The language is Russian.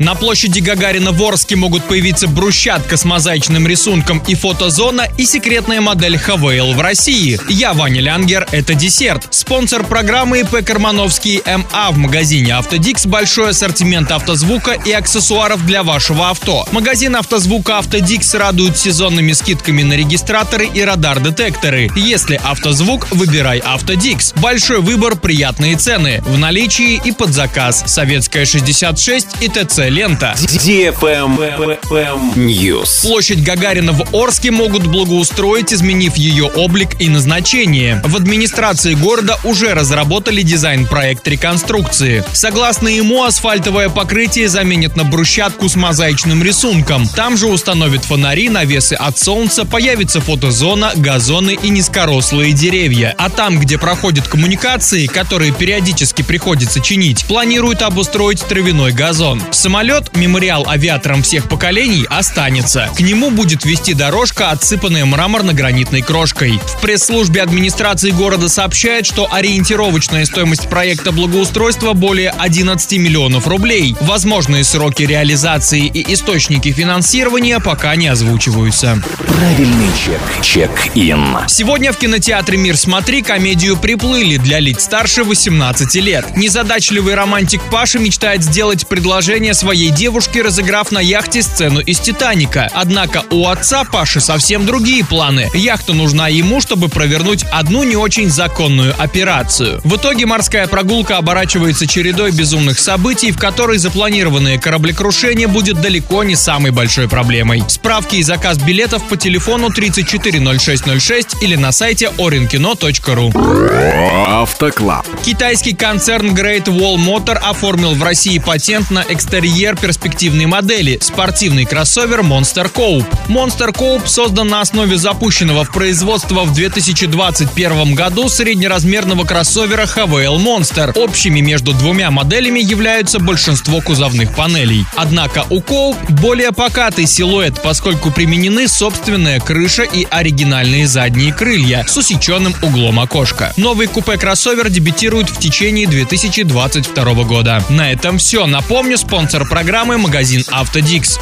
На площади Гагарина в Орске могут появиться брусчатка с мозаичным рисунком и фотозона и секретная модель Хавейл в России. Я Ваня Лянгер, это десерт. Спонсор программы ИП Кармановский МА в магазине Автодикс большой ассортимент автозвука и аксессуаров для вашего авто. Магазин автозвука Автодикс радует сезонными скидками на регистраторы и радар-детекторы. Если автозвук, выбирай Автодикс. Большой выбор, приятные цены. В наличии и под заказ. Советская 66 и ТЦ лента. News. Площадь Гагарина в Орске могут благоустроить, изменив ее облик и назначение. В администрации города уже разработали дизайн-проект реконструкции. Согласно ему, асфальтовое покрытие заменят на брусчатку с мозаичным рисунком. Там же установят фонари, навесы от солнца, появится фотозона, газоны и низкорослые деревья. А там, где проходят коммуникации, которые периодически приходится чинить, планируют обустроить травяной газон. Самолет, мемориал авиаторам всех поколений, останется. К нему будет вести дорожка, отсыпанная мраморно-гранитной крошкой. В пресс-службе администрации города сообщают, что ориентировочная стоимость проекта благоустройства более 11 миллионов рублей. Возможные сроки реализации и источники финансирования пока не озвучиваются. Правильный чек. Чек-ин. Сегодня в кинотеатре «Мир смотри» комедию «Приплыли» для лиц старше 18 лет. Незадачливый романтик Паша мечтает сделать предложение своей девушке, разыграв на яхте сцену из «Титаника». Однако у отца Паши совсем другие планы. Яхта нужна ему, чтобы провернуть одну не очень законную операцию. В итоге морская прогулка оборачивается чередой безумных событий, в которой запланированное кораблекрушение будет далеко не самой большой проблемой. Справки и заказ билетов по телефону 340606 или на сайте orinkino.ru. Автоклаб. Китайский концерн Great Wall Motor оформил в России патент на экстерьер перспективной модели – спортивный кроссовер Monster Coupe. Monster Coupe создан на основе запущенного в производство в 2021 году среднеразмерного кроссовера HVL Monster. Общими между двумя моделями являются большинство кузовных панелей. Однако у Coupe более покатый силуэт, поскольку применены собственная крыша и оригинальные задние крылья с усеченным углом окошка. Новый купе-кроссовер дебютирует в течение 2022 года. На этом все. Напомню, спонсор программы магазин Автодикс.